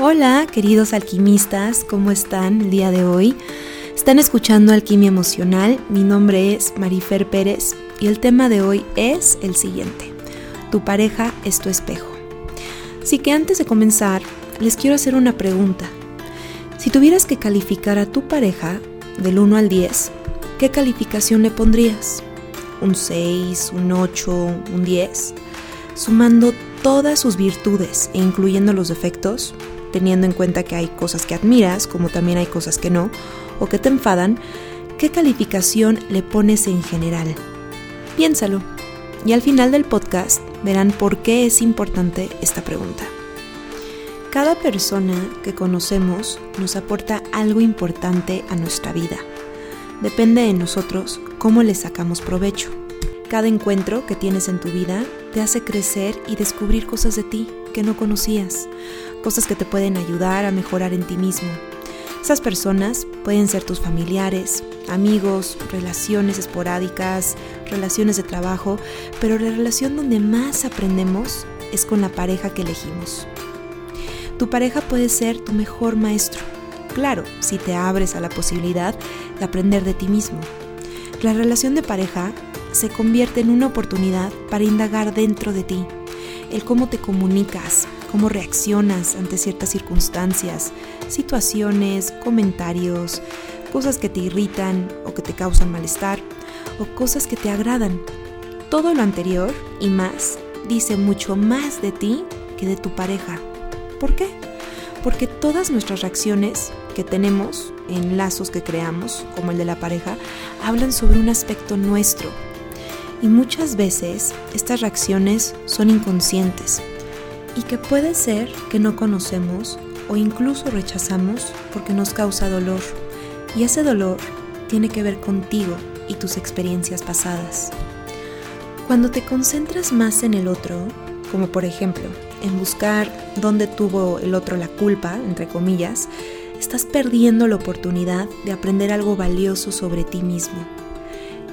Hola, queridos alquimistas, ¿cómo están el día de hoy? Están escuchando Alquimia Emocional, mi nombre es Marifer Pérez y el tema de hoy es el siguiente. Tu pareja es tu espejo. Así que antes de comenzar, les quiero hacer una pregunta. Si tuvieras que calificar a tu pareja del 1 al 10, ¿qué calificación le pondrías? ¿Un 6, un 8, un 10? Sumando todas sus virtudes e incluyendo los defectos, teniendo en cuenta que hay cosas que admiras, como también hay cosas que no, o que te enfadan, ¿qué calificación le pones en general? Piénsalo. Y al final del podcast verán por qué es importante esta pregunta. Cada persona que conocemos nos aporta algo importante a nuestra vida. Depende de nosotros cómo le sacamos provecho. Cada encuentro que tienes en tu vida te hace crecer y descubrir cosas de ti que no conocías, cosas que te pueden ayudar a mejorar en ti mismo. Esas personas pueden ser tus familiares, amigos, relaciones esporádicas, relaciones de trabajo, pero la relación donde más aprendemos es con la pareja que elegimos. Tu pareja puede ser tu mejor maestro, claro, si te abres a la posibilidad de aprender de ti mismo. La relación de pareja se convierte en una oportunidad para indagar dentro de ti, el cómo te comunicas, cómo reaccionas ante ciertas circunstancias, situaciones, comentarios, cosas que te irritan o que te causan malestar o cosas que te agradan. Todo lo anterior y más dice mucho más de ti que de tu pareja. ¿Por qué? Porque todas nuestras reacciones que tenemos en lazos que creamos, como el de la pareja, hablan sobre un aspecto nuestro. Y muchas veces estas reacciones son inconscientes, y que puede ser que no conocemos o incluso rechazamos porque nos causa dolor. Y ese dolor tiene que ver contigo y tus experiencias pasadas. Cuando te concentras más en el otro, como por ejemplo en buscar dónde tuvo el otro la culpa, entre comillas, estás perdiendo la oportunidad de aprender algo valioso sobre ti mismo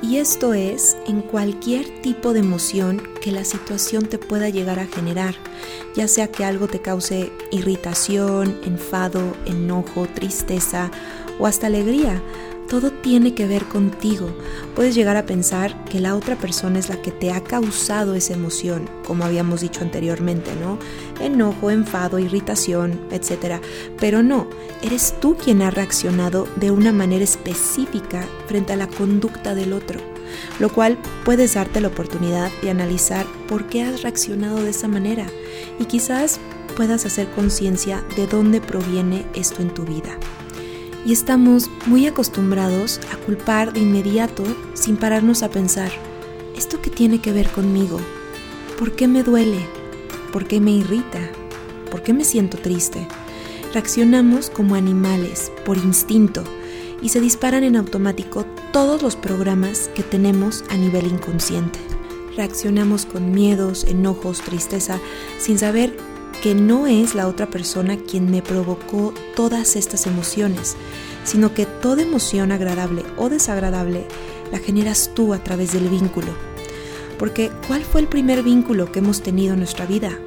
y esto es en cualquier tipo de emoción que la situación te pueda llegar a generar, ya sea que algo te cause irritación, enfado, enojo, tristeza o hasta alegría. Todo tiene que ver contigo. Puedes llegar a pensar que la otra persona es la que te ha causado esa emoción, como habíamos dicho anteriormente, ¿no? Enojo, enfado, irritación, etc. Pero no, eres tú quien ha reaccionado de una manera específica frente a la conducta del otro, lo cual puedes darte la oportunidad de analizar por qué has reaccionado de esa manera y quizás puedas hacer conciencia de dónde proviene esto en tu vida y estamos muy acostumbrados a culpar de inmediato sin pararnos a pensar, ¿esto qué tiene que ver conmigo? ¿Por qué me duele? ¿Por qué me irrita? ¿Por qué me siento triste? Reaccionamos como animales, por instinto, y se disparan en automático todos los programas que tenemos a nivel inconsciente. Reaccionamos con miedos, enojos, tristeza, sin saber que no es la otra persona quien me provocó todas estas emociones, sino que toda emoción agradable o desagradable la generas tú a través del vínculo. Porque ¿cuál fue el primer vínculo que hemos tenido en nuestra vida?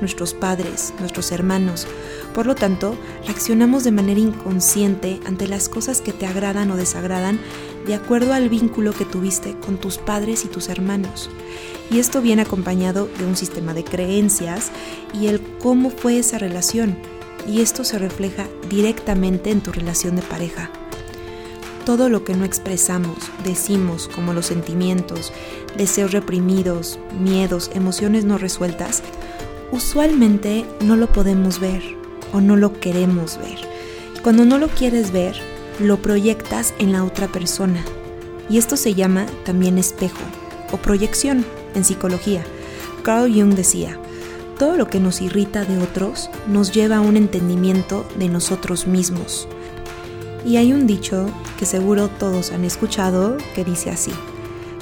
Nuestros padres, nuestros hermanos. Por lo tanto, reaccionamos de manera inconsciente ante las cosas que te agradan o desagradan de acuerdo al vínculo que tuviste con tus padres y tus hermanos y esto viene acompañado de un sistema de creencias y el cómo fue esa relación, y esto se refleja directamente en tu relación de pareja. Todo lo que no expresamos, decimos, como los sentimientos, deseos reprimidos, miedos, emociones no resueltas, usualmente no lo podemos ver o no lo queremos ver. cuando no lo quieres ver, lo proyectas en la otra persona. Y esto se llama también espejo o proyección en psicología. Carl Jung decía, todo lo que nos irrita de otros nos lleva a un entendimiento de nosotros mismos. Y hay un dicho que seguro todos han escuchado que dice así,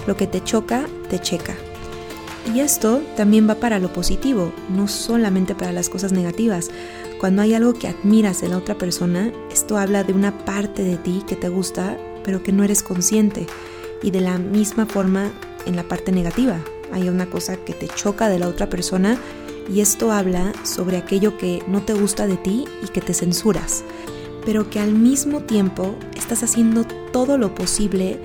lo que te choca, te checa. Y esto también va para lo positivo, no solamente para las cosas negativas. Cuando hay algo que admiras en la otra persona, esto habla de una parte de ti que te gusta, pero que no eres consciente. Y de la misma forma en la parte negativa, hay una cosa que te choca de la otra persona y esto habla sobre aquello que no te gusta de ti y que te censuras, pero que al mismo tiempo estás haciendo todo lo posible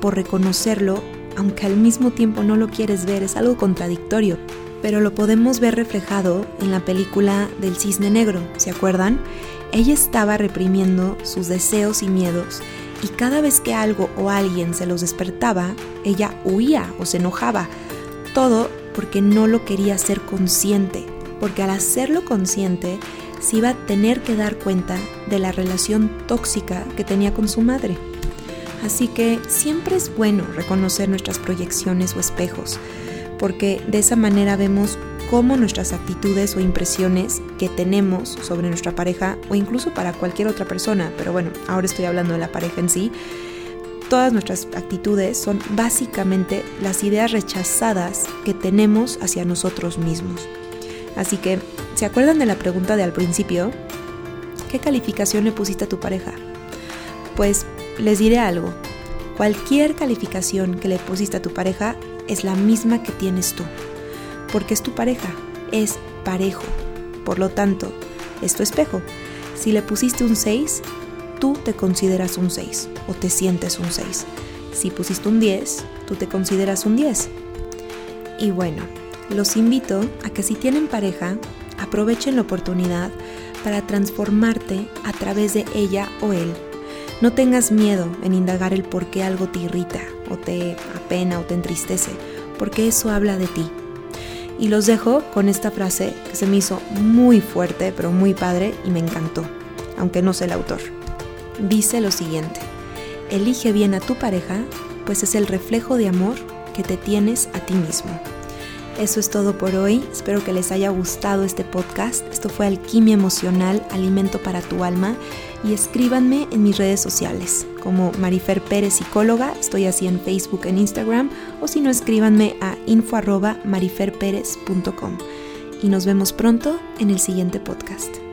por reconocerlo, aunque al mismo tiempo no lo quieres ver, es algo contradictorio. Pero lo podemos ver reflejado en la película del cisne negro, ¿se acuerdan? Ella estaba reprimiendo sus deseos y miedos y cada vez que algo o alguien se los despertaba, ella huía o se enojaba. Todo porque no lo quería ser consciente, porque al hacerlo consciente se iba a tener que dar cuenta de la relación tóxica que tenía con su madre. Así que siempre es bueno reconocer nuestras proyecciones o espejos, porque de esa manera vemos cómo nuestras actitudes o impresiones que tenemos sobre nuestra pareja o incluso para cualquier otra persona, pero bueno, ahora estoy hablando de la pareja en sí, todas nuestras actitudes son básicamente las ideas rechazadas que tenemos hacia nosotros mismos. Así que, ¿se acuerdan de la pregunta de al principio? ¿Qué calificación le pusiste a tu pareja? Pues les diré algo. Cualquier calificación que le pusiste a tu pareja es la misma que tienes tú porque es tu pareja, es parejo. Por lo tanto, es tu espejo. Si le pusiste un 6, tú te consideras un 6 o te sientes un 6. Si pusiste un 10, tú te consideras un 10. Y bueno, los invito a que si tienen pareja, aprovechen la oportunidad para transformarte a través de ella o él. No tengas miedo en indagar el por qué algo te irrita o te apena o te entristece, porque eso habla de ti. Y los dejo con esta frase que se me hizo muy fuerte, pero muy padre y me encantó, aunque no sé el autor. Dice lo siguiente, elige bien a tu pareja, pues es el reflejo de amor que te tienes a ti mismo. Eso es todo por hoy. Espero que les haya gustado este podcast. Esto fue Alquimia Emocional, Alimento para tu Alma. Y escríbanme en mis redes sociales como Marifer Pérez Psicóloga. Estoy así en Facebook, en Instagram. O si no, escríbanme a info Y nos vemos pronto en el siguiente podcast.